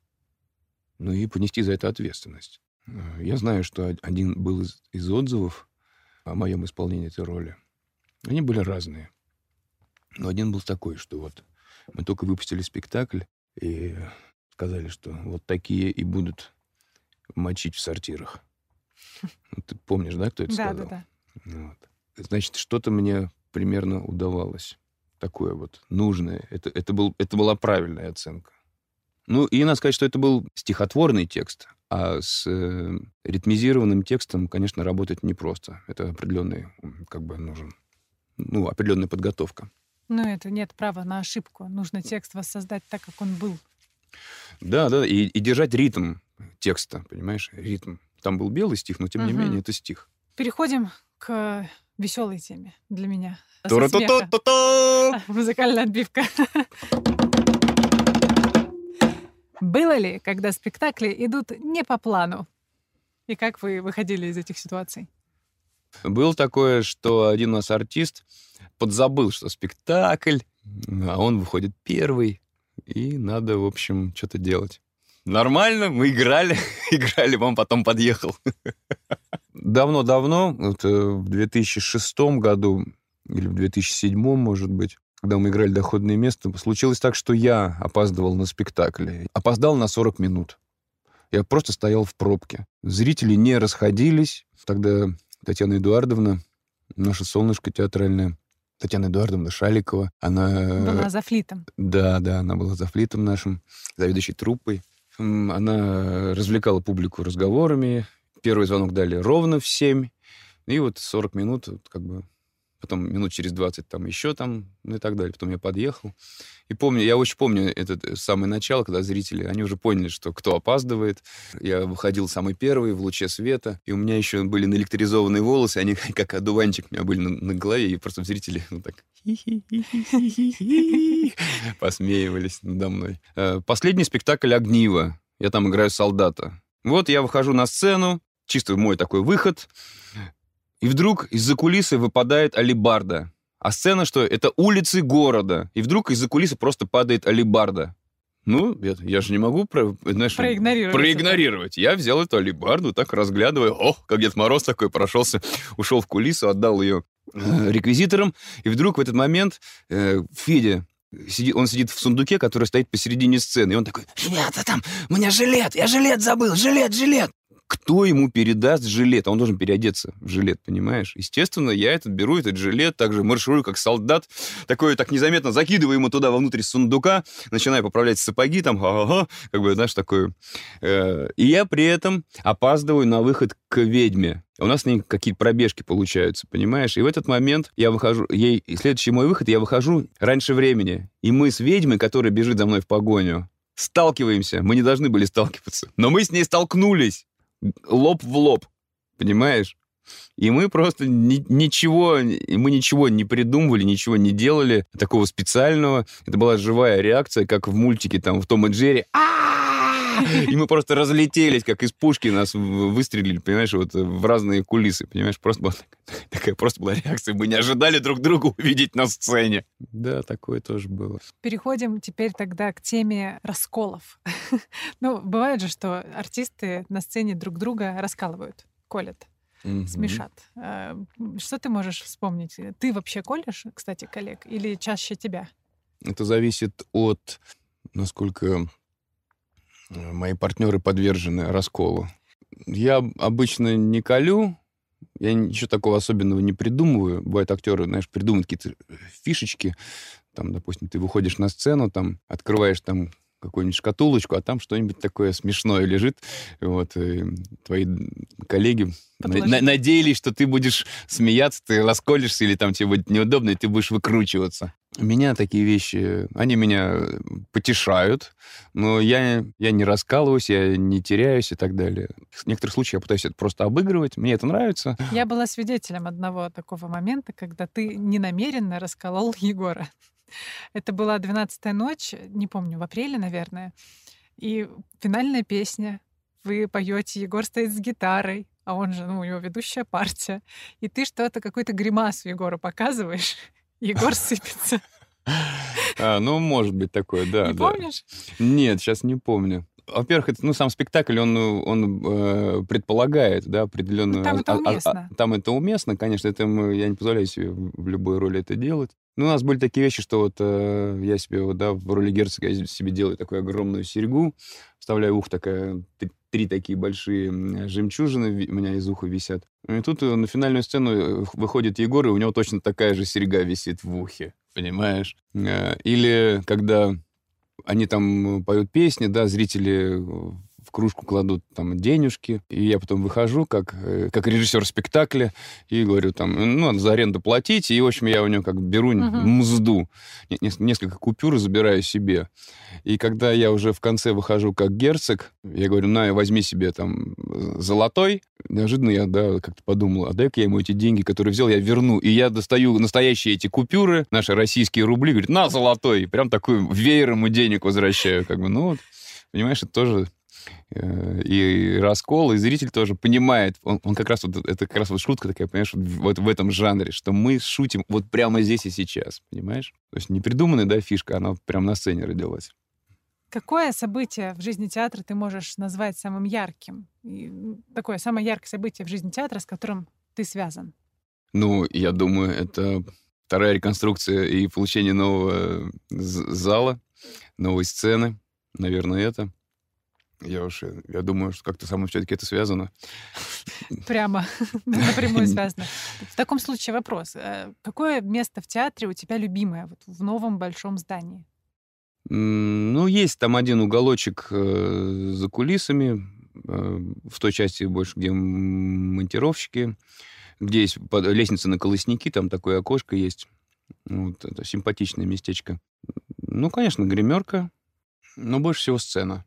ну и понести за это ответственность. Я знаю, что один был из, из отзывов о моем исполнении этой роли. Они были разные. Но один был такой, что вот мы только выпустили спектакль и сказали, что вот такие и будут мочить в сортирах. Ну, ты помнишь, да, кто это да, сказал? Да, да. Вот. Значит, что-то мне примерно удавалось. Такое вот нужное. Это, это, был, это была правильная оценка. Ну, и надо сказать, что это был стихотворный текст, а с э, ритмизированным текстом, конечно, работать непросто. Это определенный, как бы нужен, ну, определенная подготовка. Ну, это нет права на ошибку. Нужно текст воссоздать так, как он был. Да, да, и, и держать ритм текста, понимаешь, ритм. Там был белый стих, но тем угу. не менее это стих. Переходим к веселой теме для меня. Музыкальная отбивка. Было ли, когда спектакли идут не по плану? И как вы выходили из этих ситуаций? Было такое, что один у нас артист подзабыл, что спектакль, а он выходит первый, и надо, в общем, что-то делать. Нормально, мы играли, играли, он потом подъехал. Давно-давно, вот, э, в 2006 году, или в 2007, может быть, когда мы играли «Доходное место», случилось так, что я опаздывал на спектакль. Опоздал на 40 минут. Я просто стоял в пробке. Зрители не расходились. Тогда Татьяна Эдуардовна, наша солнышко театральное, Татьяна Эдуардовна Шаликова, она... Была за флитом. Да, да, она была за флитом нашим, заведующей труппой. Она развлекала публику разговорами. Первый звонок дали ровно в 7. И вот 40 минут как бы потом минут через 20 там еще там, ну и так далее. Потом я подъехал. И помню, я очень помню это э, самое начало, когда зрители, они уже поняли, что кто опаздывает. Я выходил самый первый в луче света, и у меня еще были наэлектризованные волосы, они как одуванчик у меня были на, на голове, и просто зрители ну так посмеивались надо мной. Э, последний спектакль «Огниво». Я там играю солдата. Вот я выхожу на сцену, чисто мой такой выход. И вдруг из-за кулисы выпадает алибарда. А сцена что? Это улицы города. И вдруг из-за кулисы просто падает алибарда. Ну, я, я же не могу про, знаешь, проигнорировать. проигнорировать. Я взял эту алибарду, так разглядывая. Ох, как Дед Мороз такой прошелся, ушел в кулису, отдал ее э, реквизиторам. И вдруг в этот момент э, Федя Сидит, он сидит в сундуке, который стоит посередине сцены, и он такой, ребята, там, у меня жилет, я жилет забыл, жилет, жилет кто ему передаст жилет? Он должен переодеться в жилет, понимаешь? Естественно, я этот беру, этот жилет, также марширую как солдат, такой так незаметно закидываю ему туда вовнутрь сундука, начинаю поправлять сапоги, там, ага, как бы, знаешь, такой. Э, и я при этом опаздываю на выход к ведьме. У нас с ней какие-то пробежки получаются, понимаешь? И в этот момент я выхожу, ей, следующий мой выход, я выхожу раньше времени. И мы с ведьмой, которая бежит за мной в погоню, сталкиваемся. Мы не должны были сталкиваться. Но мы с ней столкнулись лоб в лоб, понимаешь? И мы просто ни, ничего, мы ничего не придумывали, ничего не делали такого специального. Это была живая реакция, как в мультике там в Том и Джерри. И мы просто разлетелись, как из пушки нас выстрелили, понимаешь, вот в разные кулисы, понимаешь, просто была такая просто была реакция. Мы не ожидали друг друга увидеть на сцене. Да, такое тоже было. Переходим теперь тогда к теме расколов. ну, бывает же, что артисты на сцене друг друга раскалывают, колят смешат. А, что ты можешь вспомнить? Ты вообще колешь, кстати, коллег, или чаще тебя? Это зависит от, насколько мои партнеры подвержены расколу. Я обычно не колю, я ничего такого особенного не придумываю. Бывают актеры, знаешь, придумывают какие-то фишечки. Там, допустим, ты выходишь на сцену, там, открываешь там какую-нибудь шкатулочку, а там что-нибудь такое смешное лежит. Вот, и твои коллеги на- надеялись, что ты будешь смеяться, ты расколешься, или там тебе будет неудобно, и ты будешь выкручиваться. Меня такие вещи, они меня потешают, но я, я не раскалываюсь, я не теряюсь и так далее. В некоторых случаях я пытаюсь это просто обыгрывать, мне это нравится. Я была свидетелем одного такого момента, когда ты ненамеренно расколол Егора. Это была двенадцатая ночь, не помню, в апреле, наверное. И финальная песня. Вы поете, Егор стоит с гитарой, а он же, ну, у него ведущая партия. И ты что-то, какой-то гримасу Егора показываешь. Егор сыпется. А, ну, может быть такое, да. Не да. помнишь? Нет, сейчас не помню. Во-первых, это, ну, сам спектакль, он, он э, предполагает, да, определенную... Ну, там это уместно. А, а, там это уместно, конечно, это мы, я не позволяю себе в любой роли это делать. Ну, у нас были такие вещи, что вот э, я себе, вот, да, в роли герцога я себе делаю такую огромную серьгу, вставляю ух такая, три такие большие жемчужины у меня из уха висят. И тут э, на финальную сцену э, выходит Егор, и у него точно такая же серьга висит в ухе, понимаешь? Э, или когда они там поют песни, да, зрители в кружку кладут там денежки, и я потом выхожу как, э, как режиссер спектакля и говорю там, ну, за аренду платить, и, в общем, я у него как беру uh-huh. мзду, несколько купюр забираю себе. И когда я уже в конце выхожу как герцог, я говорю, на, возьми себе там золотой, неожиданно я, да, как-то подумал, а дай-ка я ему эти деньги, которые взял, я верну. И я достаю настоящие эти купюры, наши российские рубли, говорит, на, золотой. И прям такой веером ему денег возвращаю. Как бы, ну вот, понимаешь, это тоже и раскол, и зритель тоже понимает, он, он как раз вот, это как раз вот шутка такая, понимаешь, вот в этом жанре, что мы шутим вот прямо здесь и сейчас, понимаешь? То есть не придуманная, да, фишка, она прямо на сцене родилась. Какое событие в жизни театра ты можешь назвать самым ярким? И такое самое яркое событие в жизни театра, с которым ты связан? Ну, я думаю, это вторая реконструкция и получение нового зала, новой сцены. Наверное, это. Я уж, э, я думаю, что как-то со мной все-таки это связано. Прямо напрямую связано. В таком случае вопрос. Э, какое место в театре у тебя любимое вот в новом большом здании? Ну, есть там один уголочек э, за кулисами, в той части больше, где монтировщики, где есть лестница на колосники, там такое окошко есть. Вот, это симпатичное местечко. Ну, конечно, гримерка, но больше всего сцена.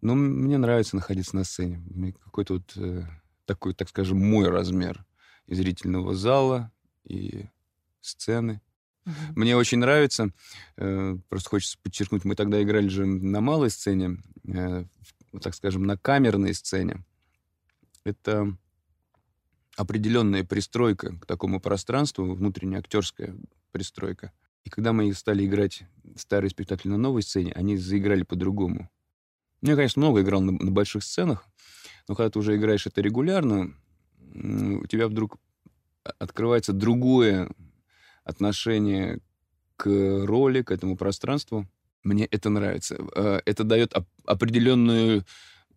Ну, мне нравится находиться на сцене. Какой-то вот э, такой, так скажем, мой размер и зрительного зала, и сцены. Uh-huh. Мне очень нравится, э, просто хочется подчеркнуть, мы тогда играли же на малой сцене, э, так скажем, на камерной сцене. Это определенная пристройка к такому пространству, внутренняя актерская пристройка. И когда мы стали играть старые спектакли на новой сцене, они заиграли по-другому. Я, конечно, много играл на, на больших сценах, но когда ты уже играешь это регулярно, у тебя вдруг открывается другое отношение к роли, к этому пространству. Мне это нравится. Э, это дает определенную,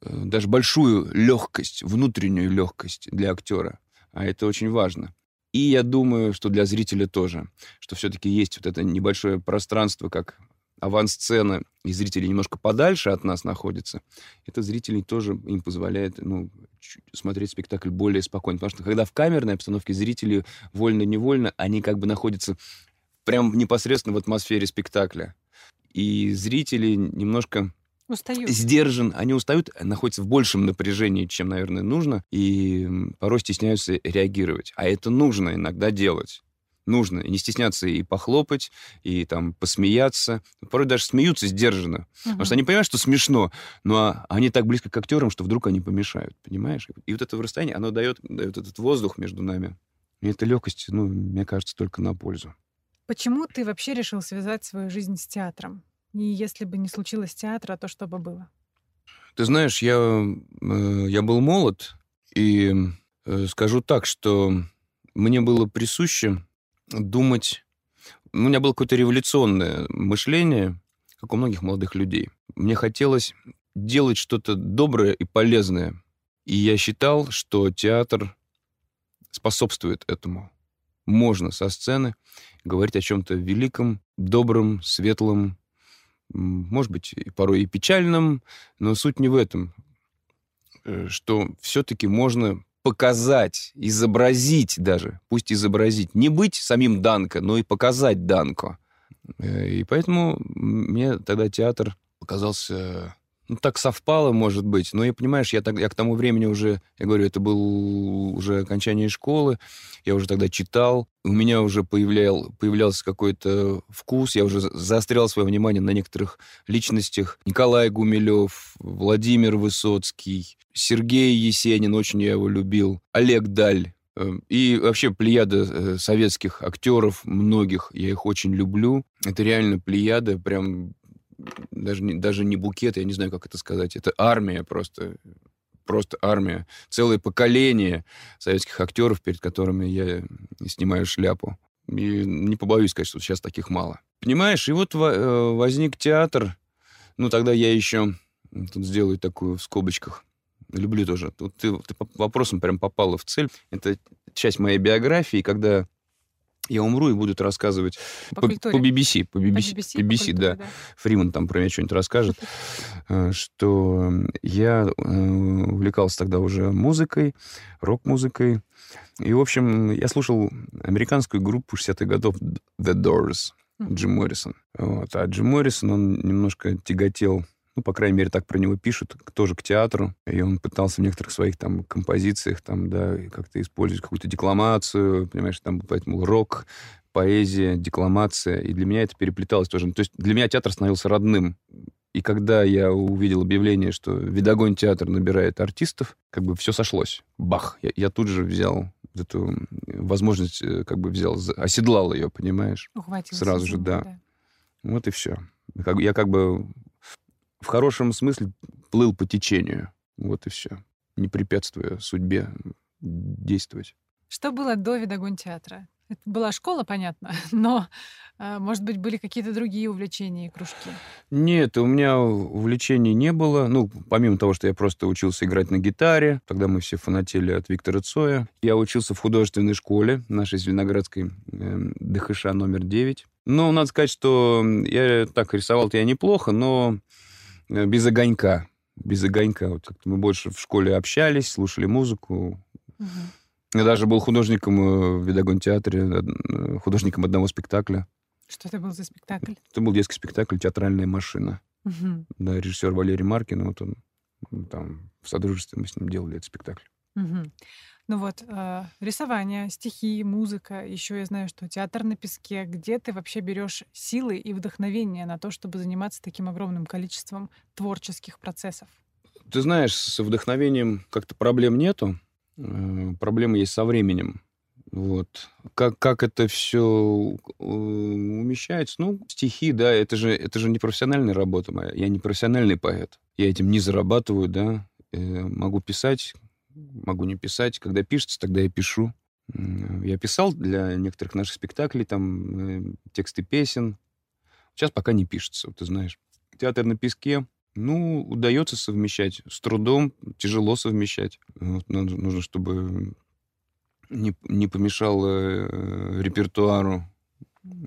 э, даже большую легкость, внутреннюю легкость для актера. А это очень важно. И я думаю, что для зрителя тоже, что все-таки есть вот это небольшое пространство, как авансцена, и зрители немножко подальше от нас находятся, это зрителей тоже им позволяет ну, смотреть спектакль более спокойно. Потому что когда в камерной обстановке зрители вольно-невольно, они как бы находятся прям непосредственно в атмосфере спектакля. И зрители немножко Устают. Сдержан. Они устают, находятся в большем напряжении, чем, наверное, нужно, и порой стесняются реагировать. А это нужно иногда делать нужно не стесняться и похлопать, и там посмеяться. Порой даже смеются сдержанно. Угу. Потому что они понимают, что смешно, но они так близко к актерам, что вдруг они помешают, понимаешь? И вот это расстояние, оно дает, дает этот воздух между нами. И эта легкость, ну, мне кажется, только на пользу. Почему ты вообще решил связать свою жизнь с театром? И если бы не случилось театра, то что бы было? Ты знаешь, я, э, я был молод, и э, скажу так, что мне было присуще думать... У меня было какое-то революционное мышление, как у многих молодых людей. Мне хотелось делать что-то доброе и полезное. И я считал, что театр способствует этому. Можно со сцены говорить о чем-то великом, добром, светлом, может быть, порой и печальном, но суть не в этом, э, что все-таки можно показать, изобразить даже, пусть изобразить, не быть самим Данко, но и показать Данко. Э, и поэтому мне тогда театр показался ну, так совпало, может быть. Но я, понимаешь, я, так, я к тому времени уже, я говорю, это был уже окончание школы, я уже тогда читал, у меня уже появлял, появлялся какой-то вкус, я уже заострял свое внимание на некоторых личностях. Николай Гумилев, Владимир Высоцкий, Сергей Есенин, очень я его любил, Олег Даль. Э, и вообще плеяда э, советских актеров, многих, я их очень люблю. Это реально плеяда, прям даже не, даже не букет, я не знаю, как это сказать, это армия просто, просто армия. Целое поколение советских актеров, перед которыми я снимаю шляпу. И не побоюсь сказать, что сейчас таких мало. Понимаешь, и вот э, возник театр. Ну, тогда я еще тут сделаю такую в скобочках. Люблю тоже. Тут ты, ты вопросом прям попала в цель. Это часть моей биографии, когда я умру и будут рассказывать по, по, по BBC, по BBC, по BBC, BBC по да. да. Фриман там про меня что-нибудь расскажет, э, что я э, увлекался тогда уже музыкой, рок-музыкой. И, в общем, я слушал американскую группу 60-х годов The Doors, Джим Моррисон. Вот. А Джим Моррисон, он немножко тяготел ну, по крайней мере, так про него пишут, тоже к театру. И он пытался в некоторых своих там композициях там, да, как-то использовать какую-то декламацию, понимаешь, там, поэтому рок, поэзия, декламация. И для меня это переплеталось тоже. То есть для меня театр становился родным. И когда я увидел объявление, что Видогонь театр набирает артистов, как бы все сошлось. Бах! Я, я тут же взял эту возможность, э, как бы взял, оседлал ее, понимаешь? Ухватился. Сразу же, да. да. Вот и все. Я как бы в хорошем смысле плыл по течению. Вот и все. Не препятствуя судьбе действовать. Что было до «Видогон театра»? Это была школа, понятно, но, э, может быть, были какие-то другие увлечения и кружки? Нет, у меня увлечений не было. Ну, помимо того, что я просто учился играть на гитаре, тогда мы все фанатели от Виктора Цоя. Я учился в художественной школе нашей Зеленоградской э, ДХШ номер 9. Ну, надо сказать, что я так рисовал-то я неплохо, но без огонька. Без огонька. Вот как-то мы больше в школе общались, слушали музыку. Угу. Я даже был художником э, в Видогон-театре, э, художником одного спектакля. Что это был за спектакль? Это был детский спектакль «Театральная машина». Угу. Да, режиссер Валерий Маркин, вот он там в содружестве мы с ним делали этот спектакль. Угу. Ну вот, э, рисование, стихи, музыка. Еще я знаю, что театр на песке. Где ты вообще берешь силы и вдохновение на то, чтобы заниматься таким огромным количеством творческих процессов? Ты знаешь, с вдохновением как-то проблем нету. Э, проблемы есть со временем. Вот. Как, как это все умещается? Ну, стихи, да, это же, это же не профессиональная работа моя. Я не профессиональный поэт. Я этим не зарабатываю, да. Э, могу писать, могу не писать. Когда пишется, тогда я пишу. Я писал для некоторых наших спектаклей там тексты песен. Сейчас пока не пишется, вот ты знаешь. Театр на песке ну, удается совмещать. С трудом, тяжело совмещать. Вот, надо, нужно, чтобы не, не помешало э, репертуару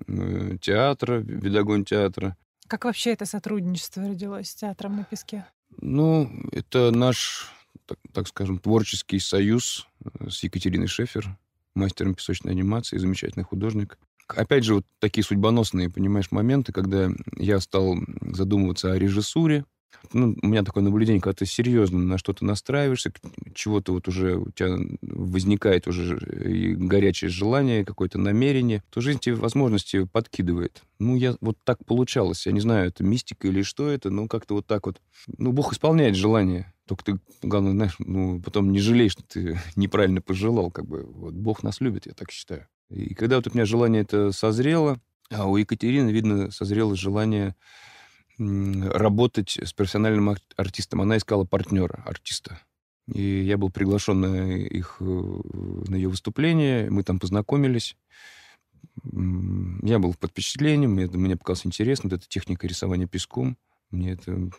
э, театра, видогон театра. Как вообще это сотрудничество родилось с театром на песке? Ну, это наш, так, так скажем, творческий союз э, с Екатериной Шефер, мастером песочной анимации, замечательный художник. Опять же, вот такие судьбоносные, понимаешь, моменты, когда я стал задумываться о режиссуре, ну, у меня такое наблюдение, когда ты серьезно на что-то настраиваешься, чего-то вот уже у тебя возникает уже и горячее желание, какое-то намерение, то жизнь тебе возможности подкидывает. Ну, я вот так получалось. Я не знаю, это мистика или что это, но как-то вот так вот. Ну, Бог исполняет желание. Только ты, главное, знаешь, ну, потом не жалеешь, что ты неправильно пожелал, как бы. Вот Бог нас любит, я так считаю. И когда вот у меня желание это созрело, а у Екатерины, видно, созрело желание работать с профессиональным артистом. Она искала партнера, артиста. И я был приглашен на их, э, на ее выступление. Мы там познакомились. Я был под впечатлением, мне, мне показалось интересно. Вот эта техника рисования песком. Мне это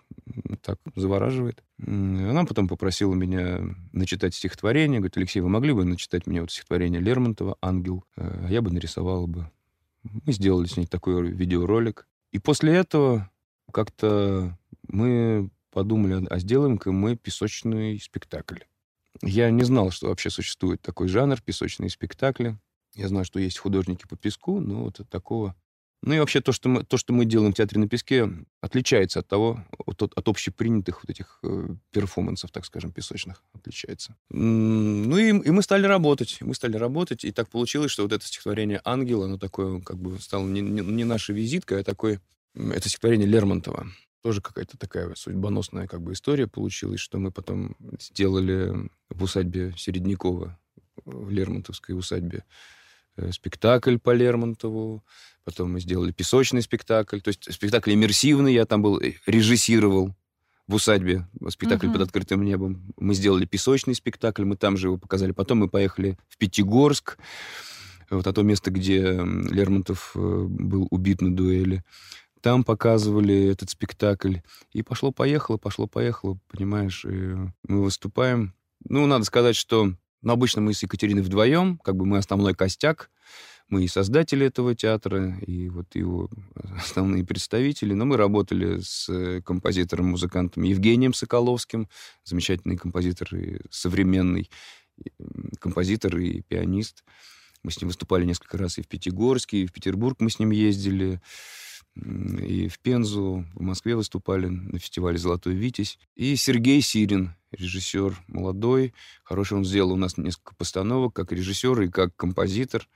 так завораживает. Она потом попросила меня начитать стихотворение. Говорит, Алексей, вы могли бы начитать мне вот стихотворение Лермонтова «Ангел»? Э, я бы нарисовала бы. Мы сделали с ней такой видеоролик. И после этого как-то мы подумали, а сделаем-ка мы песочный спектакль. Я не знал, что вообще существует такой жанр песочные спектакли. Я знаю, что есть художники по песку, но вот такого... Ну и вообще то, что мы, то, что мы делаем в театре на песке, отличается от того, от, от общепринятых вот этих э, перформансов, так скажем, песочных, отличается. Ну и, и мы стали работать, мы стали работать, и так получилось, что вот это стихотворение «Ангел», оно такое, как бы, стало не, не, не нашей визиткой, а такой это стихотворение Лермонтова. Тоже какая-то такая судьбоносная как бы история получилась, что мы потом сделали в усадьбе Середнякова, в Лермонтовской усадьбе, спектакль по Лермонтову. Потом мы сделали песочный спектакль. То есть спектакль иммерсивный, я там был, э, режиссировал в усадьбе, спектакль uh-huh. под открытым небом. Мы сделали песочный спектакль, мы там же его показали. Потом мы поехали в Пятигорск, вот на то место, где Лермонтов э, был убит на дуэли. Там показывали этот спектакль. И пошло-поехало, пошло-поехало, понимаешь. И мы выступаем. Ну, надо сказать, что ну, обычно мы с Екатериной вдвоем, как бы мы основной костяк, мы и создатели этого театра, и вот его основные представители. Но мы работали с композитором-музыкантом Евгением Соколовским, замечательный композитор и современный композитор и пианист. Мы с ним выступали несколько раз и в Пятигорске, и в Петербург мы с ним ездили и в Пензу, в Москве выступали на фестивале «Золотой Витязь». И Сергей Сирин, режиссер молодой, хороший. Он сделал у нас несколько постановок как режиссер и как композитор.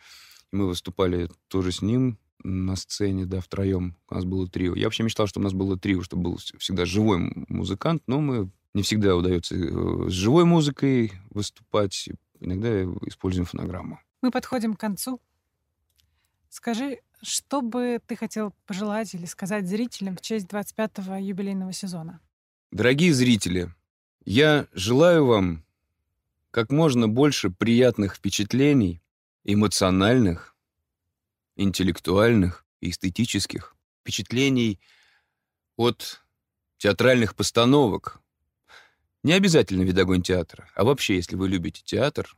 И мы выступали тоже с ним на сцене, да, втроем. У нас было трио. Я вообще мечтал, что у нас было трио, чтобы был всегда живой музыкант, но мы не всегда удается э, с живой музыкой выступать. Иногда используем фонограмму. Мы подходим к концу. Скажи, что бы ты хотел пожелать или сказать зрителям в честь 25-го юбилейного сезона? Дорогие зрители, я желаю вам как можно больше приятных впечатлений, эмоциональных интеллектуальных и эстетических впечатлений от театральных постановок. Не обязательно вид огонь театра, а вообще, если вы любите театр,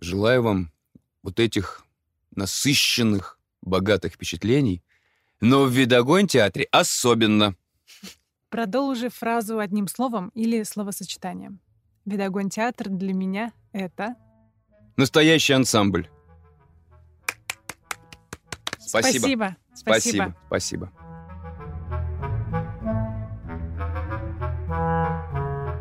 желаю вам вот этих насыщенных, богатых впечатлений, но в видогонь театре особенно. Продолжи фразу одним словом или словосочетанием. Видогонь театр для меня — это... Настоящий ансамбль. Спасибо. Спасибо. Спасибо. Спасибо.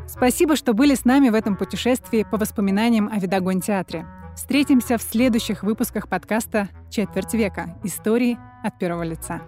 Спасибо, что были с нами в этом путешествии по воспоминаниям о Видогонь театре. Встретимся в следующих выпусках подкаста «Четверть века. Истории от первого лица».